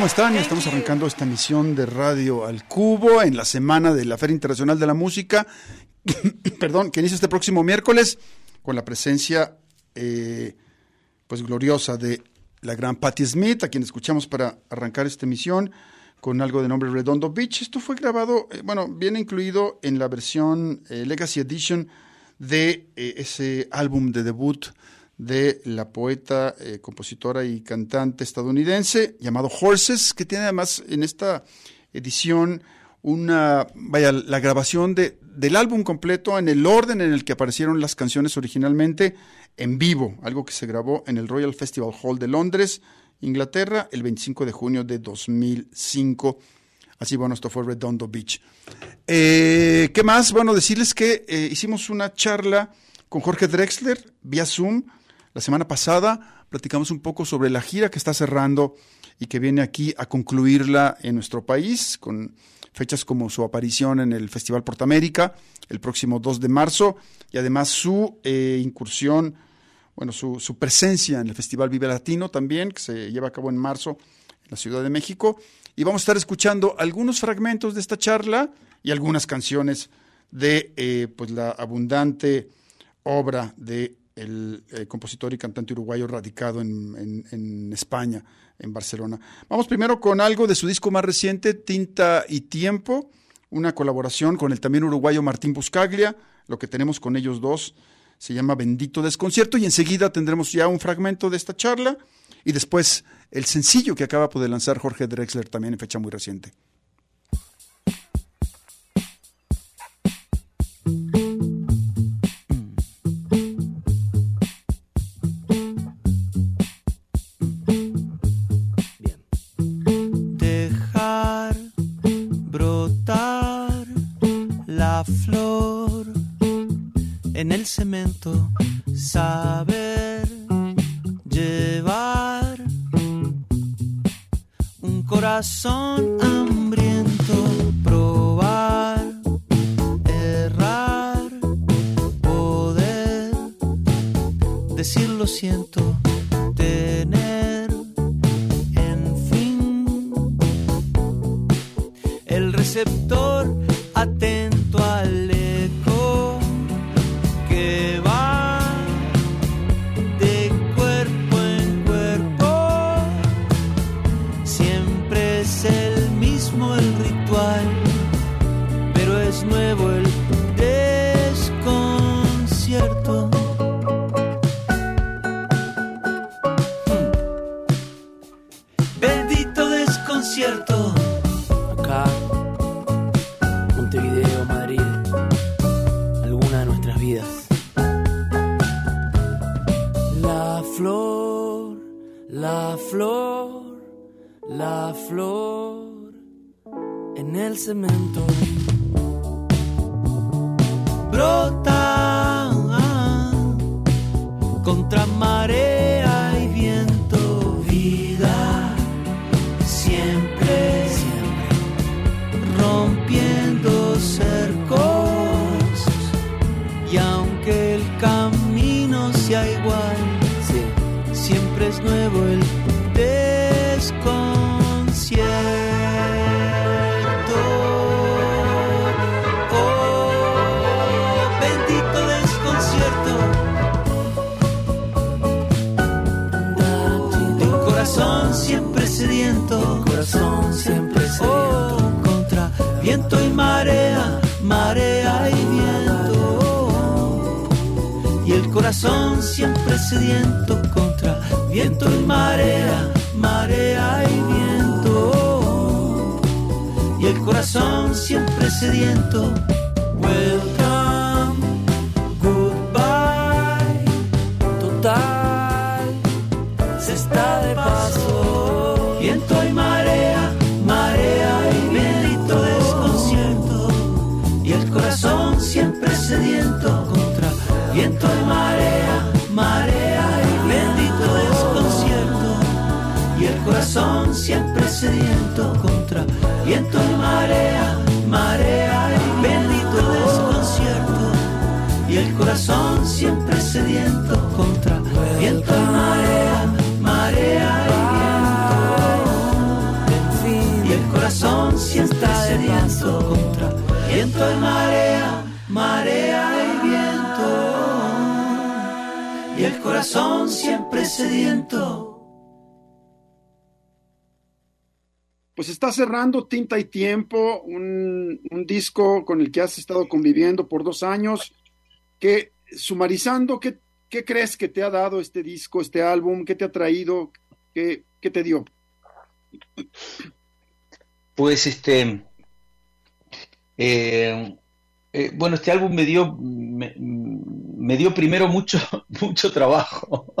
¿Cómo están? Estamos arrancando esta emisión de Radio al Cubo en la semana de la Feria Internacional de la Música, perdón, que inicia este próximo miércoles con la presencia eh, pues gloriosa de la gran Patti Smith, a quien escuchamos para arrancar esta emisión con algo de nombre Redondo Beach. Esto fue grabado, eh, bueno, viene incluido en la versión eh, Legacy Edition de eh, ese álbum de debut de la poeta, compositora y cantante estadounidense llamado Horses, que tiene además en esta edición una, vaya, la grabación de, del álbum completo en el orden en el que aparecieron las canciones originalmente en vivo, algo que se grabó en el Royal Festival Hall de Londres, Inglaterra, el 25 de junio de 2005. Así, bueno, esto fue Redondo Beach. Eh, ¿Qué más? Bueno, decirles que eh, hicimos una charla con Jorge Drexler vía Zoom la semana pasada. Platicamos un poco sobre la gira que está cerrando y que viene aquí a concluirla en nuestro país con fechas como su aparición en el Festival Portamérica el próximo 2 de marzo y además su eh, incursión, bueno, su, presencia en el Festival Vive Latino también, que se lleva a cabo en marzo en la Ciudad de México. Y vamos a estar escuchando algunos fragmentos de esta charla y algunas canciones de eh, pues la abundante obra de el, eh, compositor y cantante uruguayo radicado en, en, España, en Barcelona. Vamos primero con algo de su disco más reciente, Tinta y Tiempo, una colaboración con el también uruguayo Martín Buscaglia. Lo que tenemos con ellos dos se llama Bendito Desconcierto y enseguida tendremos ya un fragmento de esta charla y después el sencillo que acaba de lanzar Jorge Drexler también en fecha muy reciente. encontrar. Siempre sediento contra viento y marea, marea y viento. Y el corazón siempre sediento. Welcome, goodbye, total, se está de paso. Viento y marea, marea y bendito desconcierto. Y el corazón siempre sediento contra viento y marea corazón siempre sediento contra viento y marea, marea y bendito desconcierto. Y el corazón siempre sediento contra viento y marea, marea y viento. Y el corazón siempre sediento contra viento y marea, marea y el corazón siempre sediento pues está cerrando Tinta y Tiempo, un, disco con el que has estado conviviendo por dos años, que sumarizando, ¿qué, ¿qué, crees que te ha dado este disco, este álbum? ¿Qué te ha traído? ¿Qué, qué te dio? Pues este, eh, eh, bueno, este álbum me dio, dio primero mucho, mucho trabajo.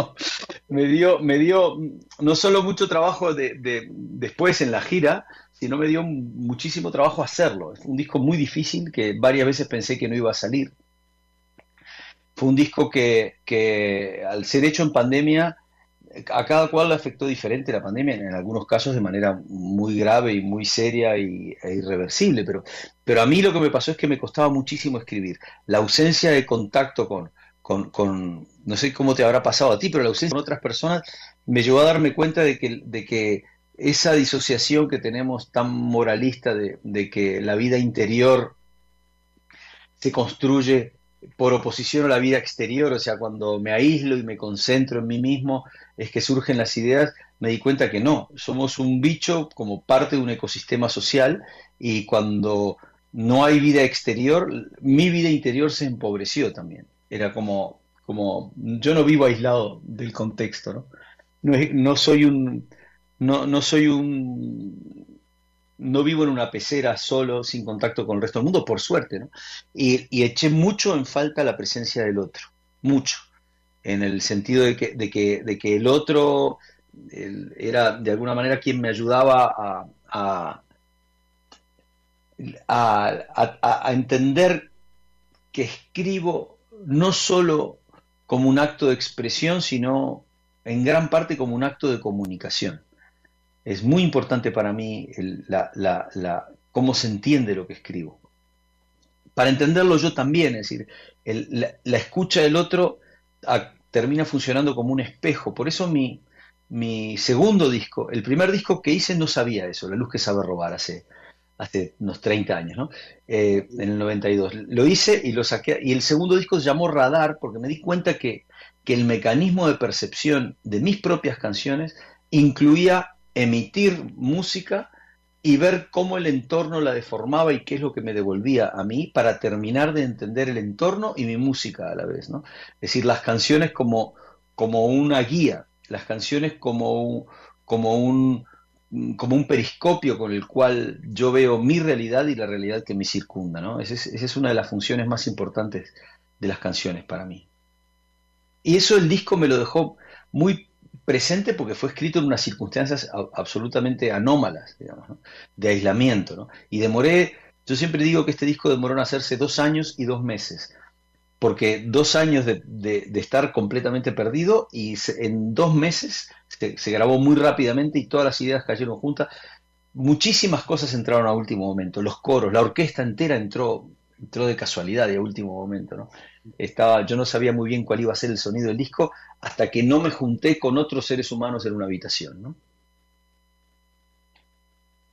me, dio, me dio no solo mucho trabajo de, después en la gira, sino me dio muchísimo trabajo hacerlo. Fue un disco muy difícil que varias veces pensé que no iba a salir. Fue un disco que, que al ser hecho en pandemia a cada cual le afectó diferente la pandemia, en algunos casos de manera muy grave y muy seria y, e irreversible, pero, pero a mí lo que me pasó es que me costaba muchísimo escribir. La ausencia de contacto con, con, no sé cómo te habrá pasado a ti, pero la ausencia con otras personas me llevó a darme cuenta de que, esa disociación que tenemos tan moralista de, de que la vida interior se construye por oposición a la vida exterior, o sea, cuando me aíslo y me concentro en mí mismo, es que surgen las ideas, me di cuenta que no, somos un bicho como parte de un ecosistema social y cuando no hay vida exterior, mi vida interior se empobreció también. Era como, como yo no vivo aislado del contexto, ¿no? No, soy un, no, no soy un no vivo en una pecera solo, sin contacto con el resto del mundo, por suerte, ¿no? Y, eché mucho en falta la presencia del otro, mucho, en el sentido de que, de que, de que el otro era de alguna manera quien me ayudaba a, a, entender que escribo no solo como un acto de expresión, sino en gran parte como un acto de comunicación es muy importante para mí la, cómo se entiende lo que escribo. Para entenderlo yo también, es decir, la, escucha del otro ah, termina funcionando como un espejo. Por eso mi, mi segundo disco, el primer disco que hice no sabía eso, La luz que sabe robar, hace, hace unos 30 años, ¿no? Eh, en el 92. Lo hice y lo saqué, y el segundo disco se llamó Radar porque me di cuenta que, que el mecanismo de percepción de mis propias canciones incluía emitir música y ver cómo el entorno la deformaba y qué es lo que me devolvía a mí para terminar de entender el entorno y mi música a la vez, ¿no? Es decir, las canciones como, como una guía, las canciones como un, como un como un periscopio con el cual yo veo mi realidad y la realidad que me circunda, ¿no? Esa es, esa es una de las funciones más importantes de las canciones para mí. Y eso el disco me lo dejó muy presente porque fue escrito en unas circunstancias absolutamente anómalas, digamos, de aislamiento. ¿no? Y demoré, yo siempre digo que este disco demoró en hacerse dos años y dos meses, porque dos años de, estar completamente perdido y en dos meses se, grabó muy rápidamente y todas las ideas cayeron juntas. Muchísimas cosas entraron a último momento, los coros, la orquesta entera entró, entró de casualidad a último momento. ¿no? Estaba, yo no sabía muy bien cuál iba a ser el sonido del disco hasta que no me junté con otros seres humanos en una habitación, ¿no?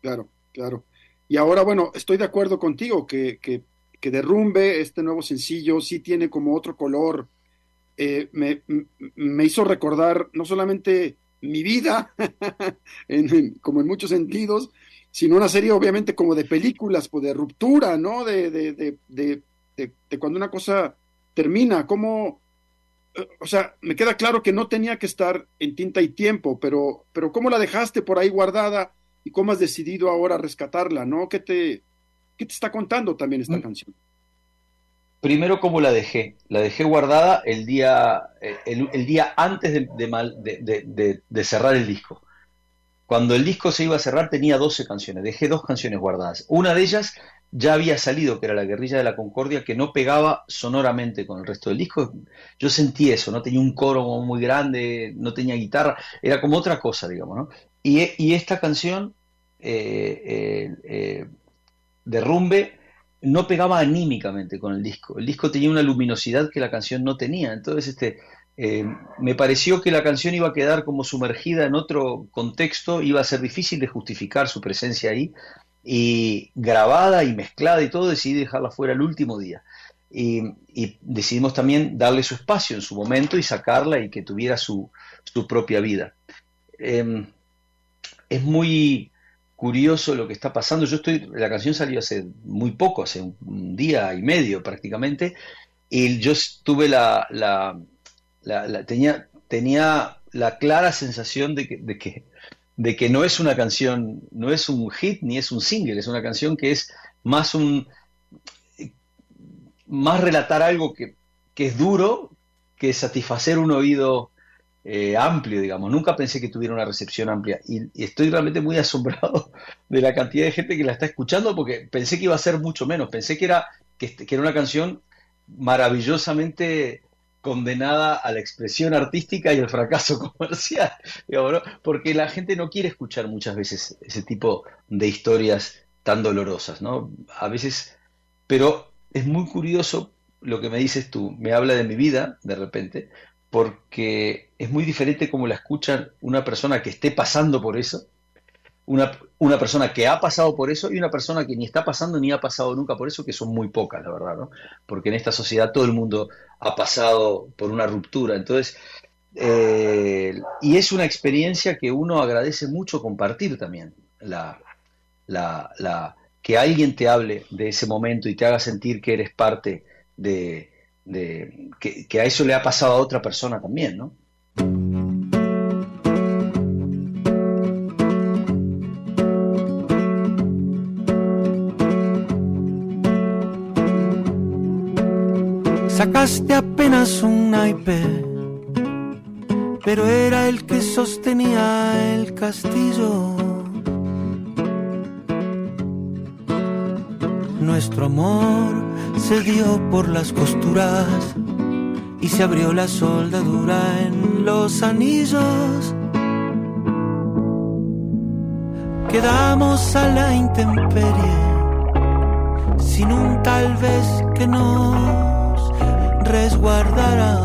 Claro, claro. Y ahora, bueno, estoy de acuerdo contigo que, que, Derrumbe, este nuevo sencillo, sí tiene como otro color. Eh, me, hizo recordar no solamente mi vida, como en muchos sentidos, sino una serie obviamente como de películas, pues de ruptura, ¿no? De, de, de, de cuando una cosa termina, cómo, eh, o sea, me queda claro que no tenía que estar en tinta y tiempo, pero, pero ¿cómo la dejaste por ahí guardada y cómo has decidido ahora rescatarla, ¿no? ¿Qué te, qué te está contando también esta mm. canción? Primero, ¿cómo la dejé? La dejé guardada el día, eh, el, día antes de, cerrar el disco. Cuando el disco se iba a cerrar tenía 12 canciones, dejé dos canciones guardadas. Una de ellas ya había salido, que era la guerrilla de la Concordia, que no pegaba sonoramente con el resto del disco. Yo sentí eso, no tenía un coro muy grande, no tenía guitarra, era como otra cosa, digamos, ¿no? Y, esta canción, eh, eh, Derrumbe, no pegaba anímicamente con el disco. El disco tenía una luminosidad que la canción no tenía. Entonces, este, me pareció que la canción iba a quedar como sumergida en otro contexto, iba a ser difícil de justificar su presencia ahí y grabada y mezclada y todo, decidí dejarla fuera el último día. Y, decidimos también darle su espacio en su momento y sacarla y que tuviera su, propia vida. Em, es muy, curioso lo que está pasando. Yo estoy, la canción salió hace muy poco, hace un, día y medio prácticamente, y yo tuve la, la, tenía, tenía la clara sensación de que, de que, de que no es una canción, no es un hit ni es un single, es una canción que es más un más relatar algo que, que es duro que satisfacer un oído eh, amplio, digamos. Nunca pensé que tuviera una recepción amplia y, estoy realmente muy asombrado de la cantidad de gente que la está escuchando porque pensé que iba a ser mucho menos. Pensé que era, que, que era una canción maravillosamente condenada a la expresión artística y al fracaso comercial, porque la gente no quiere escuchar muchas veces ese tipo de historias tan dolorosas, ¿no? A veces, pero es muy curioso lo que me dices tú, me habla de mi vida de repente, porque es muy diferente como la escuchan una persona que esté pasando por eso, una, una, persona que ha pasado por eso y una persona que ni está pasando ni ha pasado nunca por eso, que son muy pocas, la verdad, ¿no? Porque en esta sociedad todo el mundo ha pasado por una ruptura. Entonces, eh, y es una experiencia que uno agradece mucho compartir también, la, la, la, que alguien te hable de ese momento y te haga sentir que eres parte de, de que, que a eso le ha pasado a otra persona también, ¿no? Sacaste apenas un naipe, pero era el que sostenía el castillo. Nuestro amor se dio por las costuras y se abrió la soldadura en los anillos. Quedamos a la intemperie, sin un tal vez que no resguardará.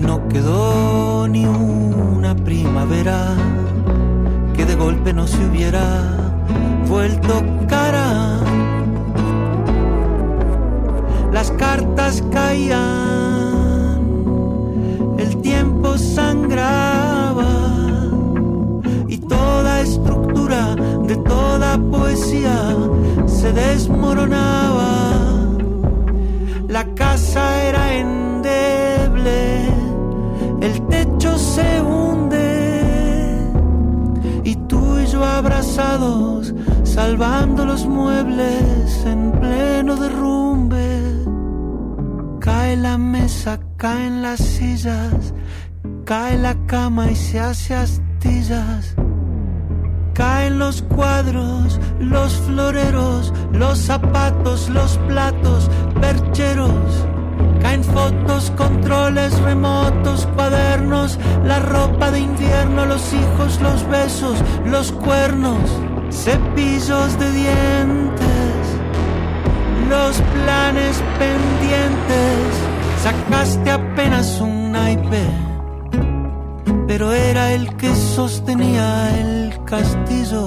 No quedó ni una primavera que de golpe no se hubiera vuelto Las cartas caían, el tiempo sangraba y toda estructura de toda poesía se desmoronaba. La casa era endeble, el techo se hunde y tú y yo abrazados, salvando los muebles en pleno derrumbe. Cae la mesa, caen las sillas, cae la cama y se hace astillas. Caen los cuadros, los floreros, los zapatos, los platos, percheros. Caen fotos, controles remotos, cuadernos, la ropa de invierno, los hijos, los besos, los cuernos, cepillos de dientes, los planes pendientes. Sacaste apenas un naipe, pero era el que sostenía el castillo.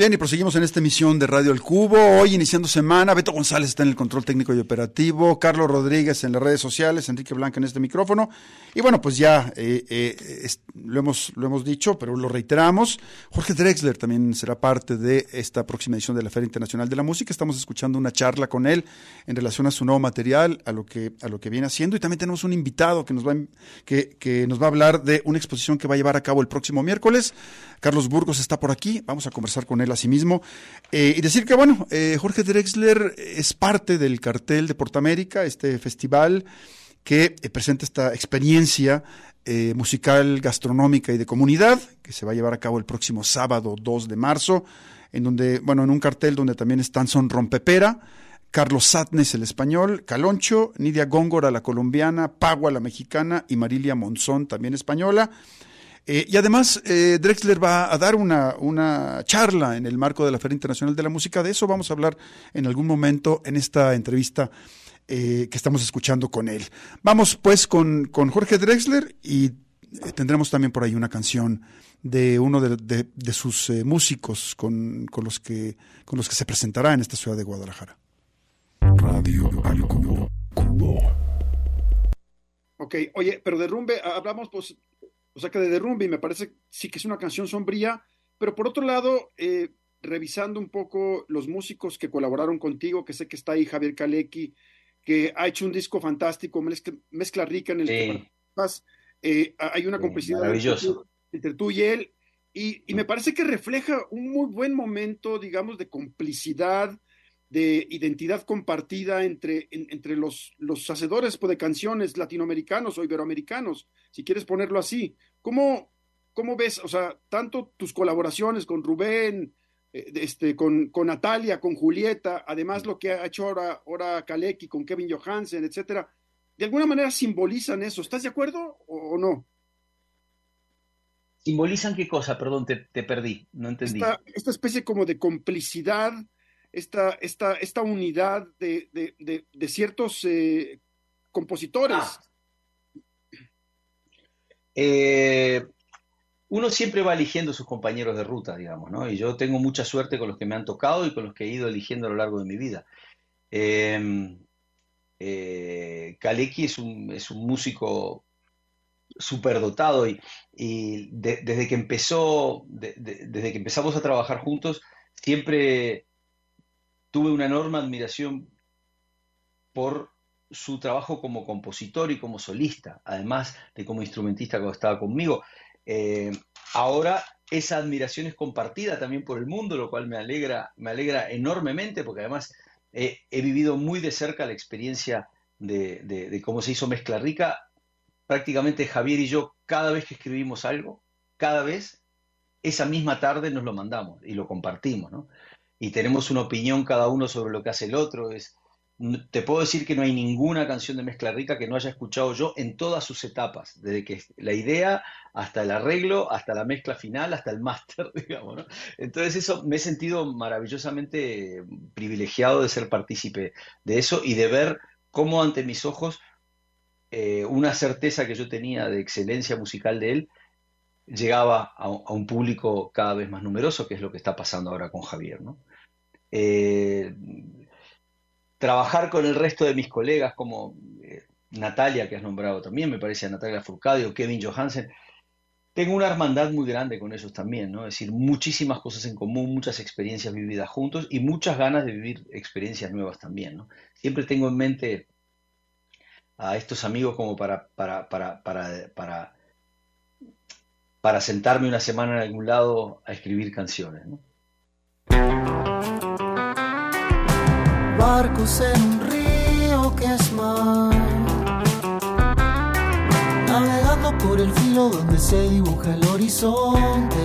Bien, y proseguimos en esta emisión de Radio El Cubo. Hoy iniciando semana, Beto González está en el control técnico y operativo, Carlos Rodríguez en las redes sociales, Enrique Blanca en este micrófono. Y bueno, pues ya eh, eh, lo, hemos, lo hemos dicho, pero lo reiteramos. Jorge Drexler también será parte de esta próxima edición de la Feria Internacional de la Música. Estamos escuchando una charla con él en relación a su nuevo material, a lo que, a lo que viene haciendo. Y también tenemos un invitado que nos, va, que, que nos va a hablar de una exposición que va a llevar a cabo el próximo miércoles. Carlos Burgos está por aquí, vamos a conversar con él a sí mismo. Eh, y decir que, bueno, eh, Jorge Drexler es parte del cartel de Portamérica, este festival que eh, presenta esta experiencia musical, gastronómica y de comunidad, que se va a llevar a cabo el próximo sábado 2 de marzo, en donde, bueno, en un cartel donde también están Son Rompepera, Carlos Satnes, el español, Caloncho, Nidia Góngora, la colombiana, Pagua, la mexicana, y Marilia Monzón, también española. Eh, y además, eh, Drexler va a dar una, una, charla en el marco de la Feria Internacional de la Música. De eso vamos a hablar en algún momento en esta entrevista eh, que estamos escuchando con él. Vamos pues con, con Jorge Drexler y eh, tendremos también por ahí una canción de uno de, de, sus eh, músicos con, con, los que, con los que se presentará en esta ciudad de Guadalajara. Radio al Cubo. Ok, oye, pero derrumbe, hablamos pues, o sea que de derrumbe y me parece sí que es una canción sombría, pero por otro lado, eh, revisando un poco los músicos que colaboraron contigo, que sé que está ahí Javier Kalecki, que ha hecho un disco fantástico, mezcla, rica en el que eh, hay una complicidad entre tú y él, y, me parece que refleja un muy buen momento, digamos, de complicidad, de identidad compartida entre, entre los, los hacedores pues, de canciones latinoamericanos o iberoamericanos, si quieres ponerlo así. ¿Cómo, cómo ves, o sea, tanto tus colaboraciones con Rubén, eh, este, con, con, Natalia, con Julieta, además lo que ha hecho ahora, ahora Kaleki con Kevin Johansen, etcétera, de alguna manera simbolizan eso. ¿Estás de acuerdo o, no? ¿Simbolizan qué cosa? Perdón, te, perdí, no entendí. Esta, esta, especie como de complicidad, esta, esta, esta unidad de, de, de, ciertos eh, compositores. Ah. Eh, uno siempre va eligiendo sus compañeros de ruta, digamos, ¿no? Y yo tengo mucha suerte con los que me han tocado y con los que he ido eligiendo a lo largo de mi vida. Eh, eh, Kaleki es un, es un músico superdotado y, y desde que empezó, desde que empezamos a trabajar juntos, siempre tuve una enorme admiración por su trabajo como compositor y como solista, además de como instrumentista cuando estaba conmigo. Eh, ahora esa admiración es compartida también por el mundo, lo cual me alegra, me alegra enormemente, porque además he vivido muy de cerca la experiencia de, cómo se hizo Mezcla Rica. Prácticamente Javier y yo, cada vez que escribimos algo, cada vez, esa misma tarde nos lo mandamos y lo compartimos, Y tenemos una opinión cada uno sobre lo que hace el otro. Es, te puedo decir que no hay ninguna canción de Mezcla Rica que no haya escuchado yo en todas sus etapas, desde que la idea hasta el arreglo, hasta la mezcla final, hasta el máster, digamos. ¿no? Entonces eso me he sentido maravillosamente privilegiado de ser partícipe de eso y de ver cómo ante mis ojos eh, una certeza que yo tenía de excelencia musical de él llegaba a, un público cada vez más numeroso, que es lo que está pasando ahora con Javier. ¿no? Eh, trabajar con el resto de mis colegas, como eh, Natalia, que has nombrado también, me parece a Natalia Furcade o Kevin Johansen, tengo una hermandad muy grande con ellos también, ¿no? Es decir, muchísimas cosas en común, muchas experiencias vividas juntos y muchas ganas de vivir experiencias nuevas también, ¿no? Siempre tengo en mente a estos amigos como para, para, para, para, para, sentarme una semana en algún lado a escribir canciones. Barcos en un río que es mar, navegando por el filo donde se dibuja el horizonte,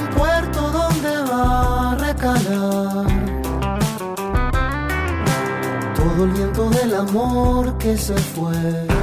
un puerto donde va a recalar. Todo el viento del amor que se fue.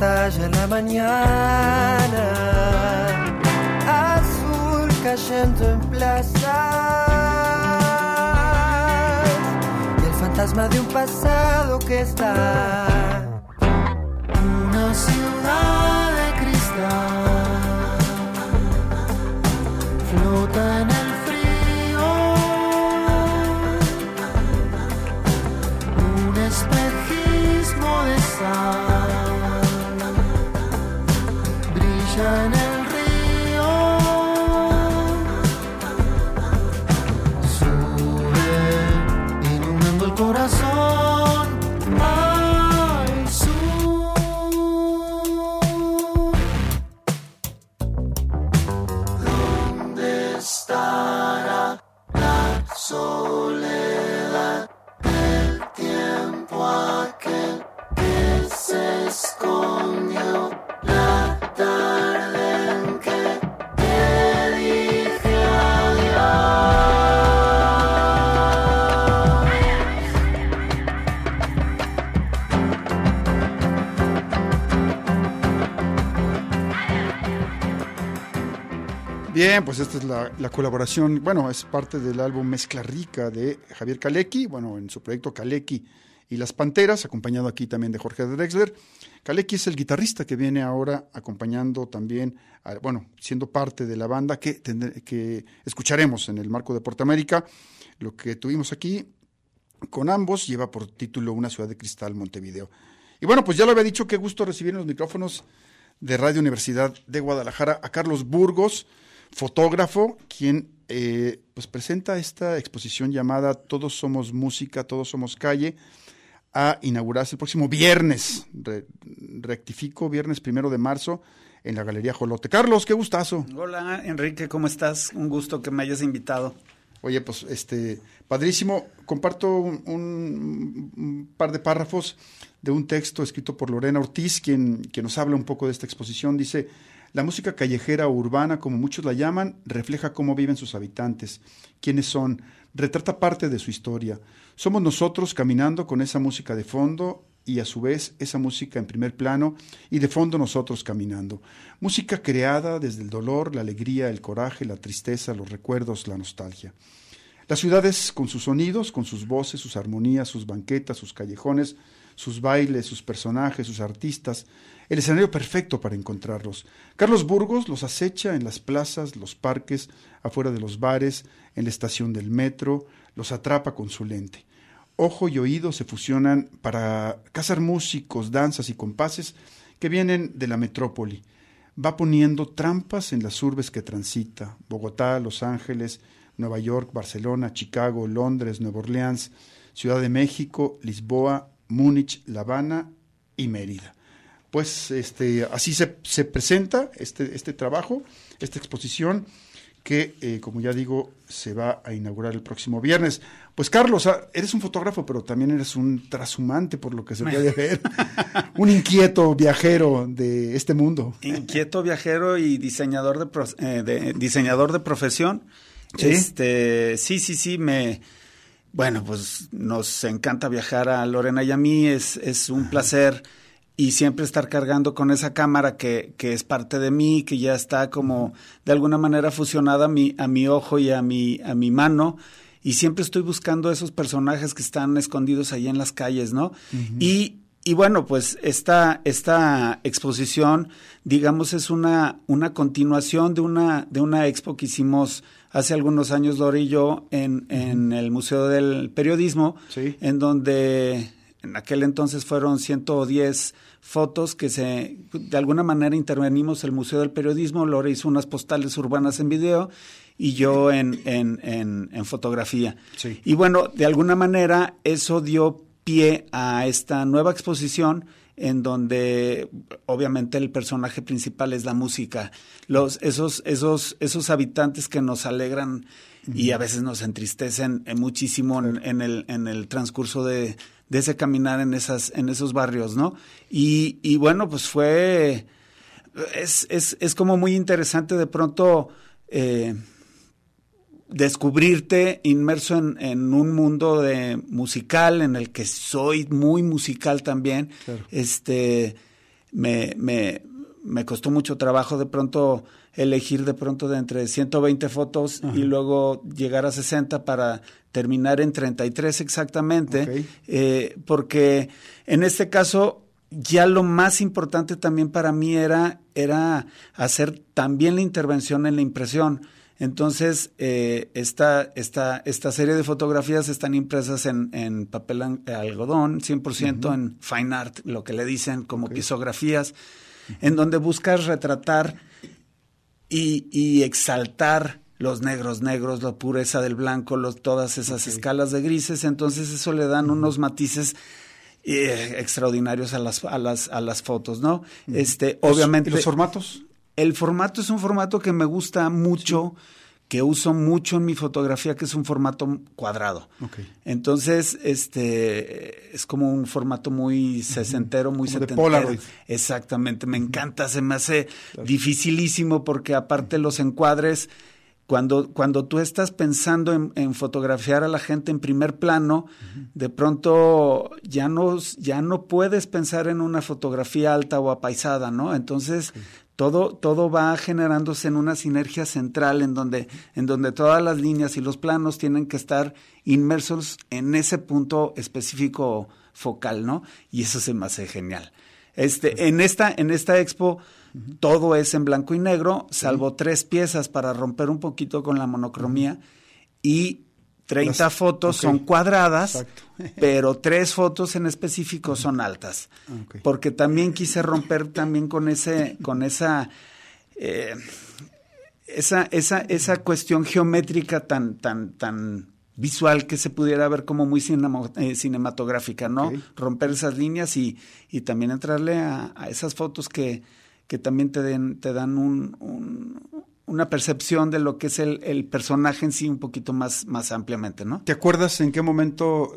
En la mañana, azul cayendo en plaza y el fantasma de un pasado que está. Una ciudad de cristal. Flota Pues esta es la, la, colaboración, bueno, es parte del álbum Mezcla Rica de Javier Kalecki, bueno, en su proyecto Kalecki y las Panteras, acompañado aquí también de Jorge Drexler. Kalecki es el guitarrista que viene ahora acompañando también, bueno, siendo parte de la banda que, que escucharemos en el marco de América. Lo que tuvimos aquí con ambos lleva por título Una ciudad de cristal, Montevideo. Y bueno, pues ya lo había dicho, qué gusto recibir en los micrófonos de Radio Universidad de Guadalajara a Carlos Burgos, fotógrafo, quien eh, pues presenta esta exposición llamada Todos somos música, todos somos calle, a inaugurarse el próximo viernes, rectifico, viernes primero de marzo, en la Galería Jolote. Carlos, qué gustazo. Hola, Enrique, ¿cómo estás? Un gusto que me hayas invitado. Oye, pues este, padrísimo. Comparto un, un, par de párrafos de un texto escrito por Lorena Ortiz, quien, quien nos habla un poco de esta exposición. Dice, la música callejera o urbana, como muchos la llaman, refleja cómo viven sus habitantes, quiénes son, retrata parte de su historia. Somos nosotros caminando con esa música de fondo y a su vez esa música en primer plano y de fondo nosotros caminando. Música creada desde el dolor, la alegría, el coraje, la tristeza, los recuerdos, la nostalgia. Las ciudades con sus sonidos, con sus voces, sus armonías, sus banquetas, sus callejones, sus bailes, sus personajes, sus artistas, el escenario perfecto para encontrarlos. Carlos Burgos los acecha en las plazas, los parques, afuera de los bares, en la estación del metro, los atrapa con su lente. Ojo y oído se fusionan para cazar músicos, danzas y compases que vienen de la metrópoli. Va poniendo trampas en las urbes que transita, Bogotá, Los Ángeles, Nueva York, Barcelona, Chicago, Londres, Nueva Orleans, Ciudad de México, Lisboa, Múnich, La Habana y Mérida. Pues este, así se, se presenta este, este trabajo, esta exposición que, eh, como ya digo, se va a inaugurar el próximo viernes. Pues Carlos, ah, eres un fotógrafo, pero también eres un trashumante, por lo que se puede ver. un inquieto viajero de este mundo. Inquieto viajero y diseñador de, eh, de diseñador de profesión. ¿Sí? Este, sí, sí, sí, me... Bueno, pues nos encanta viajar a Lorena y a mí, es, es un placer y siempre estar cargando con esa cámara que, que, es parte de mí, que ya está como de alguna manera fusionada a mi, a mi ojo y a mi, a mi mano. Y siempre estoy buscando esos personajes que están escondidos ahí en las calles, ¿no? y, y, bueno, pues esta, esta exposición, digamos, es una, una continuación de una, de una expo que hicimos hace algunos años, Lore y yo, en, en el Museo del Periodismo, en donde en aquel entonces fueron 110 fotos que se, de alguna manera intervenimos el Museo del Periodismo, Lore hizo unas postales urbanas en video y yo en, en, en, fotografía. Y bueno, de alguna manera eso dio pie a esta nueva exposición en donde obviamente el personaje principal es la música, los esos esos esos habitantes que nos alegran y a veces nos entristecen muchísimo en, el en el transcurso de, de ese caminar en, esas, en esos barrios, ¿no? Y, y bueno, pues fue, es, es, es, como muy interesante de pronto eh, descubrirte inmerso en, en, un mundo de musical en el que soy muy musical también. Este, me, me, me costó mucho trabajo de pronto elegir de pronto de entre 120 fotos y luego llegar a 60 para terminar en 33 exactamente, eh, porque en este caso ya lo más importante también para mí era, era hacer también la intervención en la impresión. Entonces, eh, esta, esta, esta serie de fotografías están impresas en, en papel algodón, 100% en fine art, lo que le dicen como pisografías, en donde buscas retratar y, y exaltar los negros negros, la pureza del blanco, los, todas esas escalas de grises, entonces eso le dan unos matices eh, extraordinarios a las, a las, a las fotos, ¿no? Este, obviamente. ¿Y los formatos? El formato es un formato que me gusta mucho. Que uso mucho en mi fotografía, que es un formato cuadrado. Entonces, este es como un formato muy sesentero, muy como setentero. Exactamente, me encanta, se me hace dificilísimo porque aparte los encuadres cuando, cuando tú estás pensando en, fotografiar a la gente en primer plano, de pronto ya no, ya no puedes pensar en una fotografía alta o apaisada, ¿no? Entonces, todo, todo va generándose en una sinergia central en donde, en donde todas las líneas y los planos tienen que estar inmersos en ese punto específico focal, ¿no? Y eso se me hace genial. Este, en esta, en esta expo, todo es en blanco y negro, salvo tres piezas para romper un poquito con la monocromía. Y 30 fotos son cuadradas, pero tres fotos en específico son altas. Ah, Porque también quise romper también con ese, con esa, eh, esa, esa, esa cuestión geométrica tan, tan, tan visual que se pudiera ver como muy eh, cinematográfica, ¿no? Romper esas líneas y, y también entrarle a, esas fotos que, que también te, den, te dan un, una percepción de lo que es el, personaje en sí un poquito más, más ampliamente, ¿no? ¿Te acuerdas en qué momento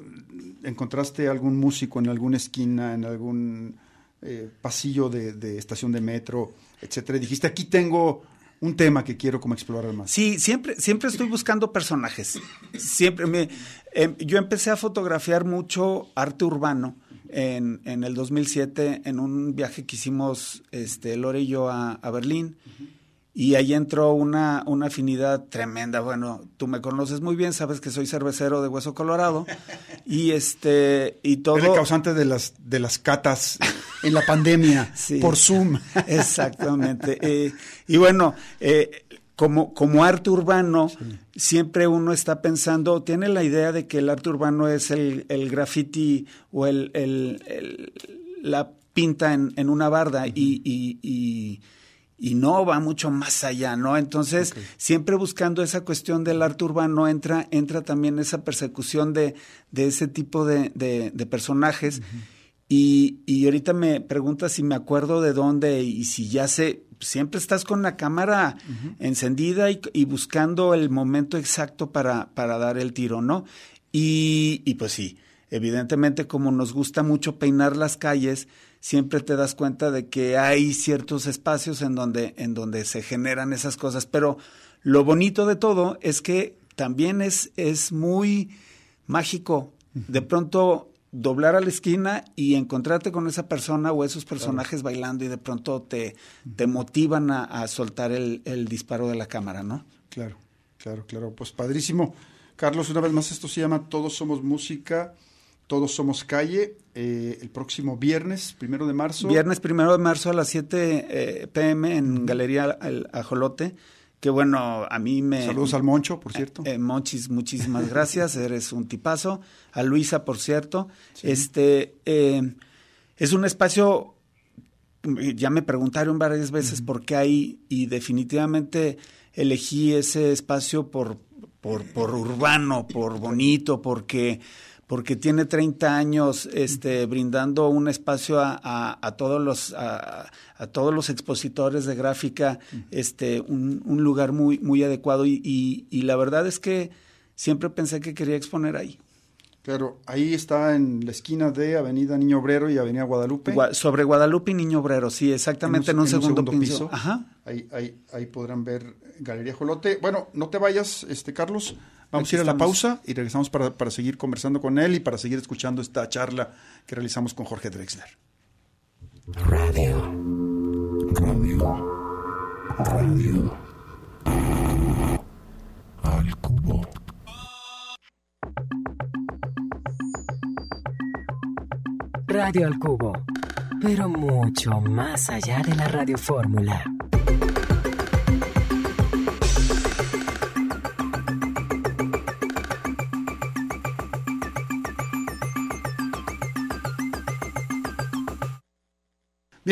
encontraste algún músico en alguna esquina, en algún eh, pasillo de, estación de metro, etcétera? Y dijiste, aquí tengo un tema que quiero como explorar más. Sí, siempre, siempre estoy buscando personajes. Siempre me, em, yo empecé a fotografiar mucho arte urbano en, en, el 2007 en un viaje que hicimos este, Lore y yo a, Berlín y ahí entró una, una afinidad tremenda. Bueno, tú me conoces muy bien, sabes que soy cervecero de Hueso Colorado y este y todo el causante de las de las catas en la pandemia por Zoom. Exactamente. Eh, y bueno, eh, como, como arte urbano, siempre uno está pensando, tiene la idea de que el arte urbano es el, el graffiti o el, el, la pinta en, en una barda y, y y no va mucho más allá, ¿no? Entonces, siempre buscando esa cuestión del arte urbano entra, entra también esa persecución de, de ese tipo de, de, personajes. y, y, ahorita me pregunta si me acuerdo de dónde y si ya sé, siempre estás con la cámara encendida y, y, buscando el momento exacto para, para dar el tiro, ¿no? Y, y pues sí, evidentemente como nos gusta mucho peinar las calles, siempre te das cuenta de que hay ciertos espacios en donde, en donde se generan esas cosas. Pero lo bonito de todo es que también es, es muy mágico. De pronto doblar a la esquina y encontrarte con esa persona o esos personajes bailando y de pronto te, te motivan a, soltar el, el, disparo de la cámara, ¿no? Claro, claro, claro. Pues padrísimo. Carlos, una vez más, esto se llama Todos Somos Música todos Somos Calle, eh, el próximo viernes, primero de marzo. Viernes primero de marzo a las 7 eh, pm en Galería Ajolote. Que bueno, a mí me. Saludos al Moncho, por cierto. Eh, Monchis, muchísimas gracias. Eres un tipazo. A Luisa, por cierto. Este es un espacio. Ya me preguntaron varias veces por qué ahí, y definitivamente elegí ese espacio por, por, por urbano, por bonito, porque porque tiene 30 años este, brindando un espacio a, a, todos los a, todos los expositores de gráfica, este, un, un lugar muy muy adecuado y, y, la verdad es que siempre pensé que quería exponer ahí. Claro, ahí está en la esquina de Avenida Niño Obrero y Avenida Guadalupe. sobre Guadalupe y Niño Obrero, sí, exactamente en un, segundo, piso. Ajá. Ahí, ahí, ahí podrán ver Galería Jolote. Bueno, no te vayas, este Carlos. Vamos a ir a la pausa y regresamos para, para seguir conversando con él y para seguir escuchando esta charla que realizamos con Jorge Drexler. Radio. Radio. Radio. Al cubo. Radio al cubo, pero mucho más allá de la radiofórmula.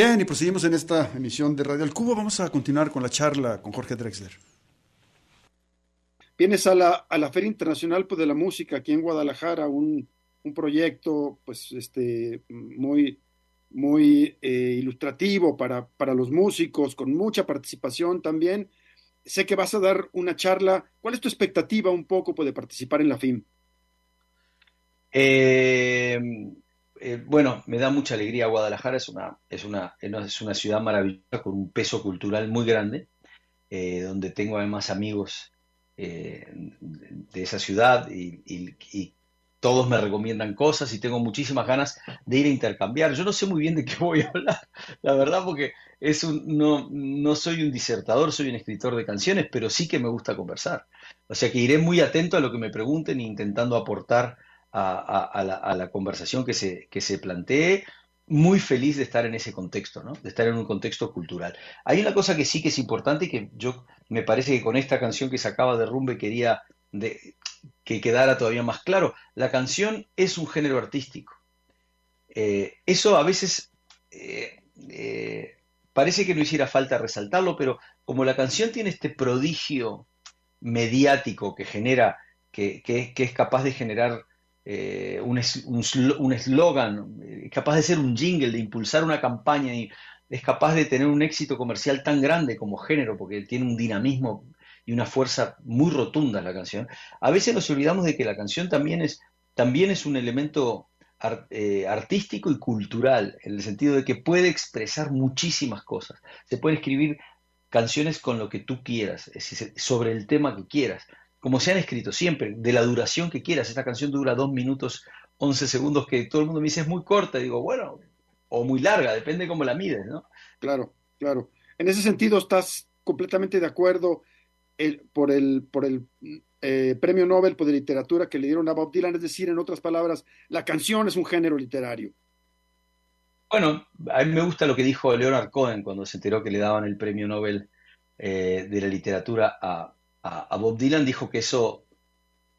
Bien, y proseguimos en esta emisión de Radio El Cubo. Vamos a continuar con la charla con Jorge Drexler. Vienes a la, a la Feria Internacional pues, de la Música aquí en Guadalajara, un, un proyecto pues, este, muy, muy eh, ilustrativo para, para los músicos, con mucha participación también. Sé que vas a dar una charla. ¿Cuál es tu expectativa un poco pues, de participar en la FIM? Eh, eh, bueno, me da mucha alegría. Guadalajara es una, es una, es una ciudad maravillosa con un peso cultural muy grande, eh, donde tengo además amigos eh, de esa ciudad y, todos me recomiendan cosas y tengo muchísimas ganas de ir a intercambiar. Yo no sé muy bien de qué voy a hablar, la verdad, porque es un, no, no soy un disertador, soy un escritor de canciones, pero sí que me gusta conversar. O sea que iré muy atento a lo que me pregunten e intentando aportar a, la, conversación que se, que se plantee. Muy feliz de estar en ese contexto, ¿no? de estar en un contexto cultural. Hay una cosa que sí que es importante y que yo me parece que con esta canción que se acaba de Rumbe quería de, que quedara todavía más claro. La canción es un género artístico. Eh, eso a veces eh, eh, parece que no hiciera falta resaltarlo, pero como la canción tiene este prodigio mediático que genera, que, es capaz de generar un eslogan, es capaz de ser un jingle, de impulsar una campaña y es capaz de tener un éxito comercial tan grande como género, porque tiene un dinamismo y una fuerza muy rotunda la canción, a veces nos olvidamos de que la canción también es, también es un elemento eh, artístico y cultural, en el sentido de que puede expresar muchísimas cosas. Se puede escribir canciones con lo que tú quieras, sobre el tema que quieras, como se han escrito siempre, de la duración que quieras. Esta canción dura dos minutos, once segundos, que todo el mundo me dice es muy corta, y digo, bueno, o muy larga, depende cómo la mides, ¿no? Claro, claro. En ese sentido, estás completamente de acuerdo por el, por el eh, premio Nobel de literatura que le dieron a Bob Dylan, es decir, en otras palabras, la canción es un género literario. Bueno, a mí me gusta lo que dijo Leonard Cohen cuando se enteró que le daban el premio Nobel eh, de la literatura a, Bob Dylan, dijo que eso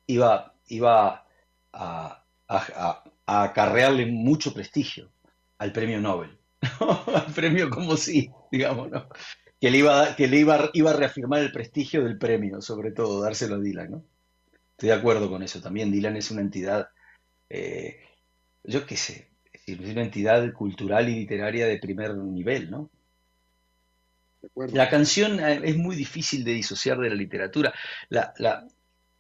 iba, iba a, acarrearle mucho prestigio al premio Nobel. al premio como si, digamos, ¿no? que le iba, que le iba, iba a reafirmar el prestigio del premio, sobre todo, dárselo a Dylan, ¿no? Estoy de acuerdo con eso también. Dylan es una entidad, eh, yo qué sé, es una entidad cultural y literaria de primer nivel, ¿no? La canción eh, es muy difícil de disociar de la literatura, la, la,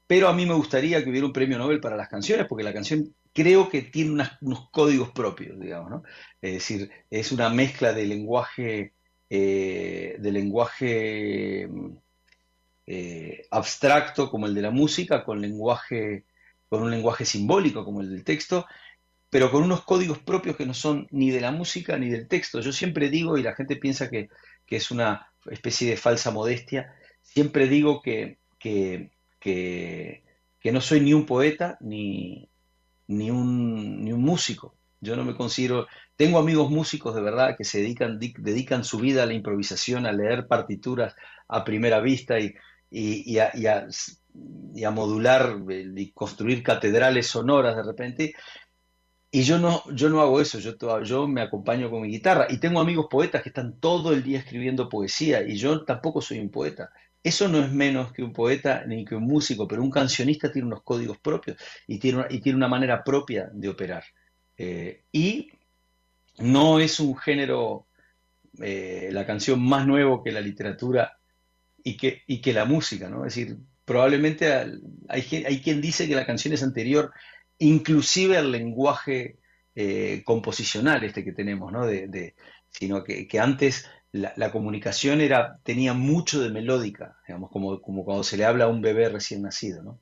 pero a mí me gustaría que hubiera un premio Nobel para las canciones, porque la canción creo que tiene unos códigos propios, digamos, ¿no? Es decir, es una mezcla de lenguaje eh, de lenguaje eh, abstracto como el de la música, con lenguaje, con un lenguaje simbólico como el del texto, pero con unos códigos propios que no son ni de la música ni del texto. Yo siempre digo, y la gente piensa que, es una especie de falsa modestia, siempre digo que, que, que, no soy ni un poeta ni, ni, un, ni un músico. Yo no me considero, tengo amigos músicos de verdad que se dedican, dedican su vida a la improvisación, a leer partituras a primera vista y, y, a, y, a, modular eh, y construir catedrales sonoras de repente. Y yo no, yo no hago eso, yo, yo me acompaño con mi guitarra. Y tengo amigos poetas que están todo el día escribiendo poesía y yo tampoco soy un poeta. Eso no es menos que un poeta ni que un músico, pero un cancionista tiene unos códigos propios y tiene y tiene una manera propia de operar. Eh, y no es un género, eh, la canción más nuevo que la literatura y que, y que la música, ¿no? Es decir, probablemente hay, hay quien dice que la canción es anterior inclusive al lenguaje eh, composicional este que tenemos, ¿no? Sino que, antes la, comunicación era, tenía mucho de melódica, digamos, como, como cuando se le habla a un bebé recién nacido, ¿no?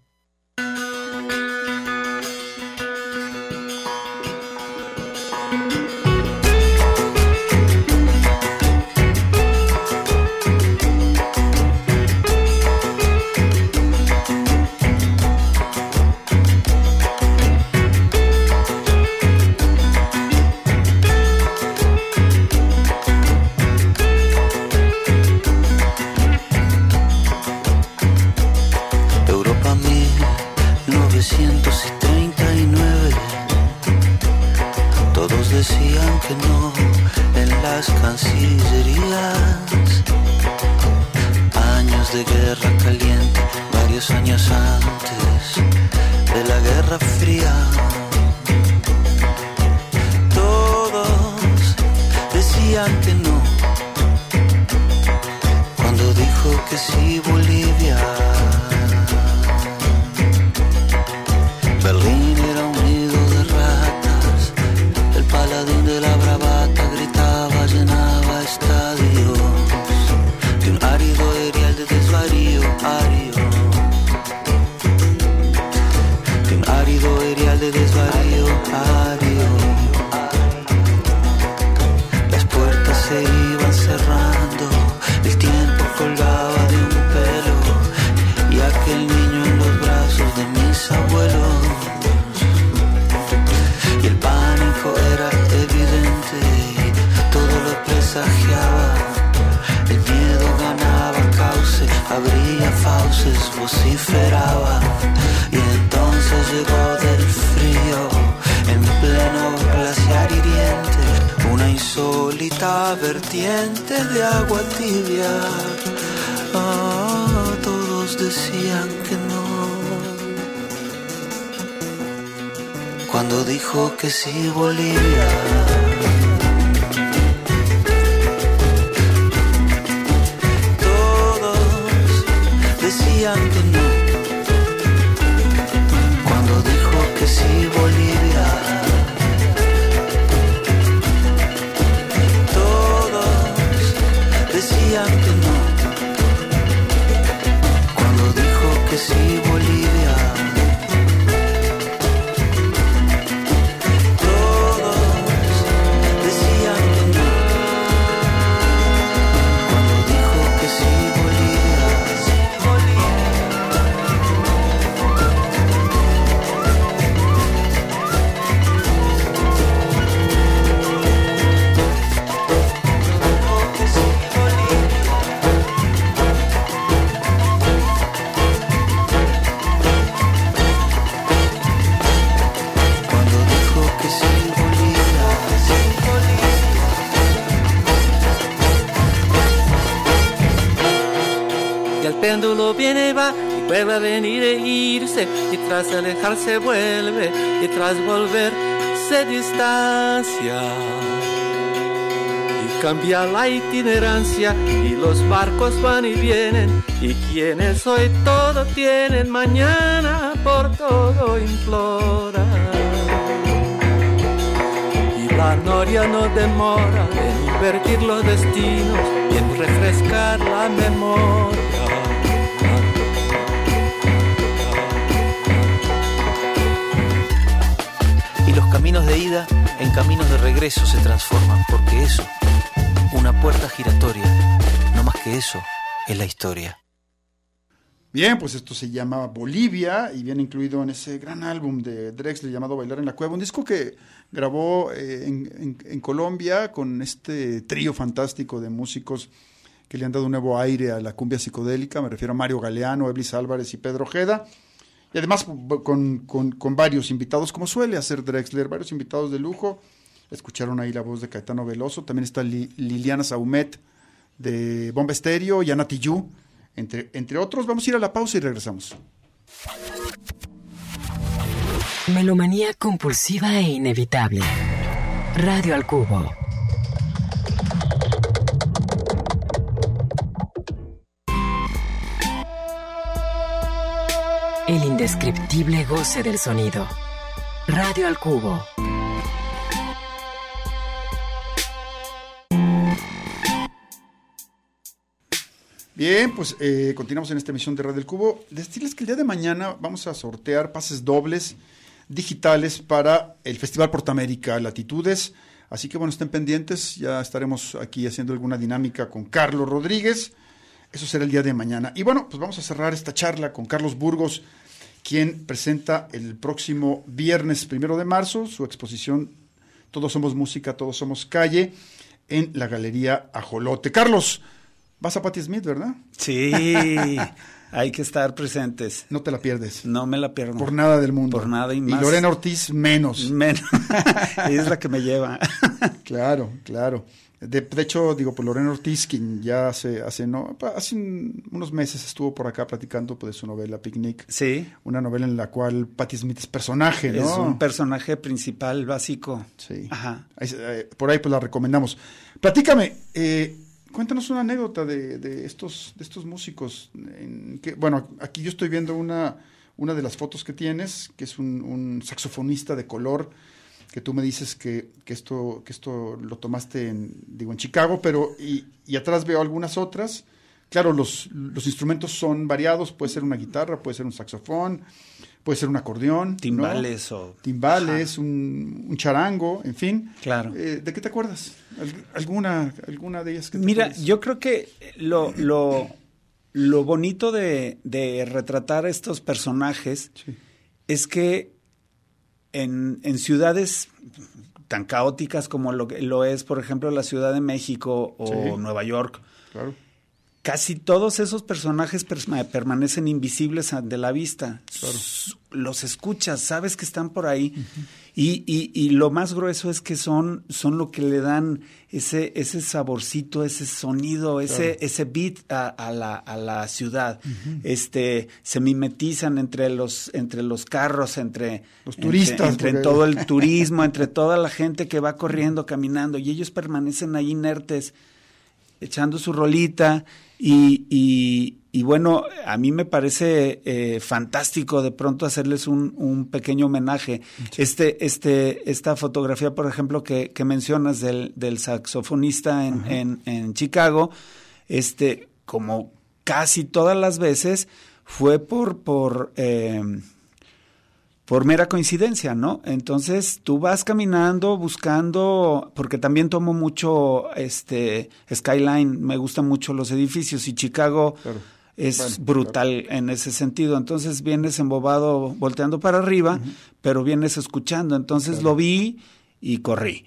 De agua tibia. Ah, todos decían que no. Cuando dijo que sí Bolivia. Péndulo viene y va y vuelve venir e irse y tras alejarse vuelve y tras volver se distancia y cambia la itinerancia y los barcos van y vienen y quienes hoy todo tienen mañana por todo implora y la noria no demora en invertir los destinos y en refrescar la memoria. De ida en caminos de regreso se transforman, porque eso, una puerta giratoria, no más que eso, es la historia. Bien, pues esto se llama Bolivia y viene incluido en ese gran álbum de Drexler llamado Bailar en la Cueva, un disco que grabó eh, en, en- Colombia con este trío fantástico de músicos que le han dado un nuevo aire a la cumbia psicodélica, me refiero a Mario Galeano, Eblis Álvarez y Pedro Ojeda, y además con, con- con varios invitados, como suele hacer Drexler, varios invitados de lujo, escucharon ahí la voz de Caetano Veloso, también está Li- Liliana Saumet de Bomba Estéreo y Ana entre, entre otros. Vamos a ir a la pausa y regresamos. Melomanía compulsiva e inevitable. Radio al Cubo. El indescriptible goce del sonido. Radio al Cubo. Bien, pues eh, continuamos en esta emisión de Radio del Cubo. Decirles que el día de mañana vamos a sortear pases dobles digitales para el Festival Portamérica Latitudes. Así que bueno, estén pendientes, ya estaremos aquí haciendo alguna dinámica con Carlos Rodríguez. Eso será el día de mañana. Y bueno, pues vamos a cerrar esta charla con Carlos Burgos, quien presenta el próximo viernes primero de marzo su exposición Todos somos música, todos somos calle en la Galería Ajolote. Carlos, vas a Patti Smith, ¿verdad? Sí, hay que estar presentes. No te la pierdes. No me la pierdo. Por nada del mundo. Por nada y Y más. Lorena Ortiz menos. Menos. es la que me lleva. Claro, claro. De, de hecho, digo, pues Lorena Ortiz, quien ya hace, hace, no, hace un- unos meses estuvo por acá platicando pues, de su novela Picnic. Sí. Una novela en la cual Patti Smith es personaje, ¿no? Es un personaje principal básico. Sí. Ajá. Ahí- eh, por ahí pues la recomendamos. Platícame, eh, cuéntanos una anécdota de, de estos, de estos músicos. en que- bueno, aquí yo estoy viendo una, una de las fotos que tienes, que es un, un saxofonista de color, que tú me dices que, que esto, que esto lo tomaste en, digo, en Chicago, pero y, y atrás veo algunas otras. Claro, los, los instrumentos son variados, puede ser una guitarra, puede ser un saxofón, puede ser un acordeón. ¿no? Timbales o. timbales, un, un charango, en fin. Claro. Eh, ¿De qué te acuerdas? ¿Al- ¿Alguna, alguna de ellas que te Mira, yo creo que lo, lo, lo bonito de, de retratar estos personajes Sí. es que en, en ciudades tan caóticas como lo, lo es, por ejemplo, la Ciudad de México o Sí. Nueva York, Claro. casi todos esos personajes permanecen invisibles ante la vista. Los escuchas, sabes que están por ahí. Y, y, y lo más grueso es que son, son lo que le dan ese, ese saborcito, ese sonido, ese, ese beat a, a la, a la ciudad. Este, se mimetizan entre los, entre los carros, entre Los entre- turistas, entre, porque- todo el turismo, entre toda la gente que va corriendo, caminando, y ellos permanecen ahí inertes echando su rolita y, y- y bueno, a mí me parece eh, fantástico de pronto hacerles un, un pequeño homenaje. Este, este, esta fotografía, por ejemplo, que, que mencionas del, del saxofonista en, en, en Chicago, este, como casi todas las veces, fue por, por eh, por mera coincidencia, ¿no? Entonces tú vas caminando buscando, porque también tomo mucho este Skyline, me gustan mucho los edificios y Chicago Claro. Es Bueno, brutal en ese sentido. Entonces vienes embobado volteando para arriba, pero vienes escuchando. Entonces lo vi y corrí.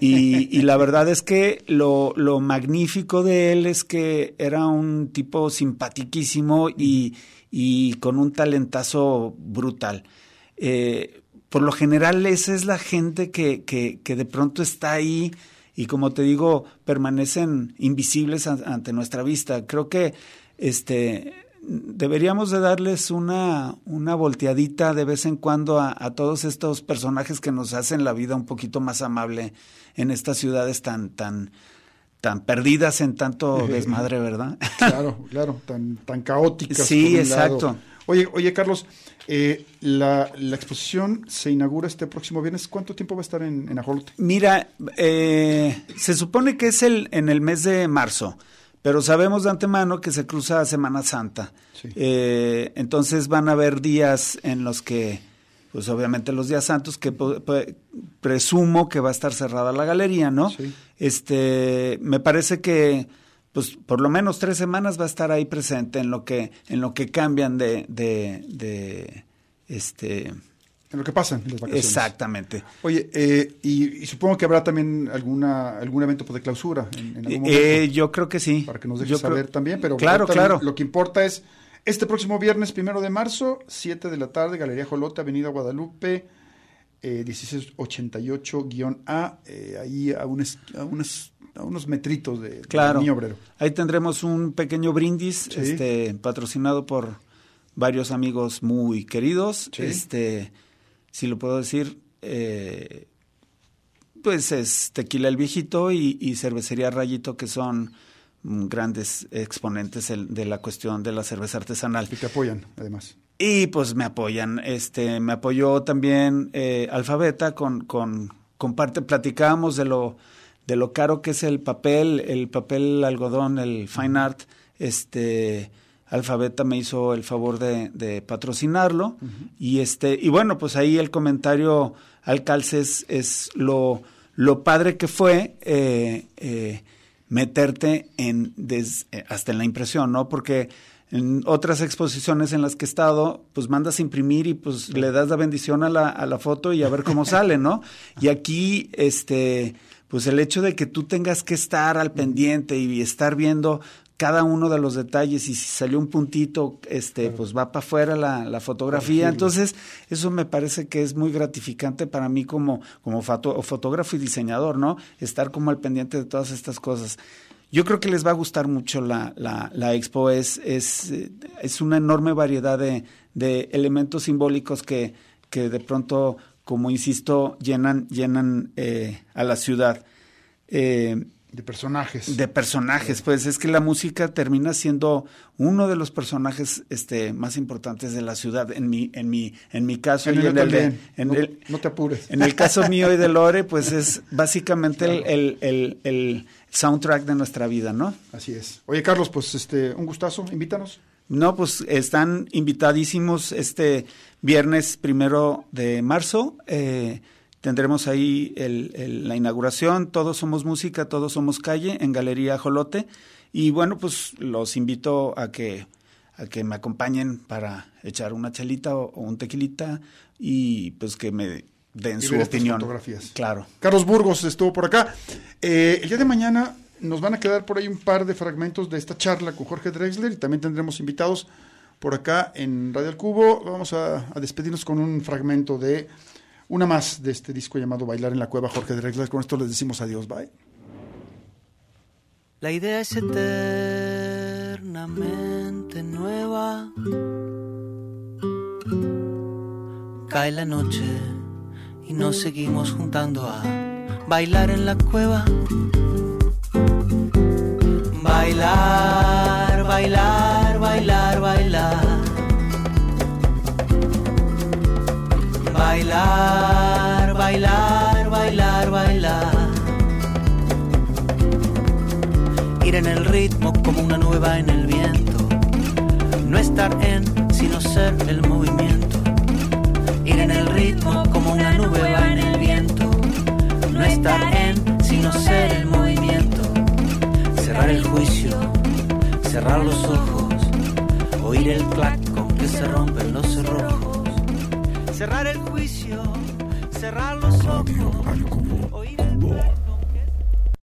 Y, y la verdad es que lo, lo magnífico de él es que era un tipo simpatiquísimo y, y con un talentazo brutal. Eh, por lo general esa es la gente que, que, que de pronto está ahí y como te digo, permanecen invisibles an- ante nuestra vista. Creo que este deberíamos de darles una, una volteadita de vez en cuando a, a todos estos personajes que nos hacen la vida un poquito más amable en estas ciudades tan, tan, tan perdidas en tanto desmadre, ¿verdad? Claro, claro, tan, tan caóticas. Sí, exacto. lado. Oye, oye, Carlos, eh, la, la exposición se inaugura este próximo viernes. ¿Cuánto tiempo va a estar en, en Ajolote? Mira, eh, se supone que es el en el mes de marzo, pero sabemos de antemano que se cruza Semana Santa. Sí. Eh, entonces van a haber días en los que, pues obviamente los días santos, que presumo que va a estar cerrada la galería, ¿no? Sí. Este, me parece que, pues por lo menos tres semanas va a estar ahí presente en lo que, en lo que cambian de, de, de este, En lo que pasa en las vacaciones. exactamente. Oye, eh, y, y supongo que habrá también alguna algún evento pues, de clausura en, en algún momento. Eh, yo creo que sí. para que nos dejes Yo creo- saber también, pero claro, claro. lo que importa es este próximo viernes, primero de marzo, 7 de la tarde, Galería Jolote, Avenida Guadalupe, eh, 1688-A, eh, ahí a, un es- a, unos, a unos metritos de, Claro. Niño Obrero. Ahí tendremos un pequeño brindis, Sí. este, patrocinado por varios amigos muy queridos. Sí. Este, si lo puedo decir, eh, pues es Tequila el Viejito y, y Cervecería Rayito, que son grandes exponentes el- de la cuestión de la cerveza artesanal. Y te apoyan, además. Y pues me apoyan, este, me apoyó también eh, Alfabeta con, con, con parte, platicábamos de lo, de lo caro que es el papel, el papel algodón, el fine art, este, Alfabeta me hizo el favor de, de patrocinarlo, y este, y bueno, pues ahí el comentario al calce es, lo, lo padre que fue, eh, eh, meterte en des- eh, hasta en la impresión, ¿no? Porque en otras exposiciones en las que he estado, pues mandas a imprimir y pues le das la bendición a la, a la foto y a ver cómo sale, ¿no? Y aquí, este, pues el hecho de que tú tengas que estar al pendiente y estar viendo cada uno de los detalles y si salió un puntito, este, pues va para afuera la, la fotografía. Entonces, eso me parece que es muy gratificante para mí como, como foto- fotógrafo y diseñador, ¿no? Estar como al pendiente de todas estas cosas. Yo creo que les va a gustar mucho la, la, la expo. Es, es, eh, es una enorme variedad de, de elementos simbólicos que, que de pronto, como insisto, llenan, llenan eh, a la ciudad. Eh, De personajes. de personajes, pues es que la música termina siendo uno de los personajes este, más importantes de la ciudad, en mi, en mi, en mi caso El y en el, de- en no, el- no te apures. en el caso mío y de Lore, pues es básicamente el, el, el, el soundtrack de nuestra vida, ¿no? Así es. Oye, Carlos, pues este, un gustazo, invítanos. No, pues están invitadísimos este viernes primero de marzo. eh, tendremos ahí el- el- la inauguración. Todos somos música, todos somos calle en Galería Jolote. Y bueno, pues los invito a que, a que me acompañen para echar una chelita o, o un tequilita y pues que me den Y su ver estas opinión. fotografías. Claro. Carlos Burgos estuvo por acá. Eh, el día de mañana nos van a quedar por ahí un par de fragmentos de esta charla con Jorge Drexler y también tendremos invitados por acá en Radio El Cubo. Vamos a, a despedirnos con un fragmento de una más de este disco llamado Bailar en la Cueva, Jorge Drexler. Con esto les decimos adiós, bye. La idea es eternamente nueva. Cae la noche y nos seguimos juntando a bailar en la cueva. Bailar, bailar, bailar, bailar. Bailar, Ir en el ritmo como una nueva en el viento. No estar en, sino ser el movimiento. Ir en el ritmo como una nube va en el viento. No estar en, sino ser el movimiento. Cerrar el juicio, cerrar los ojos. Oír el clac con que se rompen los cerrojos. Cerrar el juicio, cerrar los ojos. Oír el clac.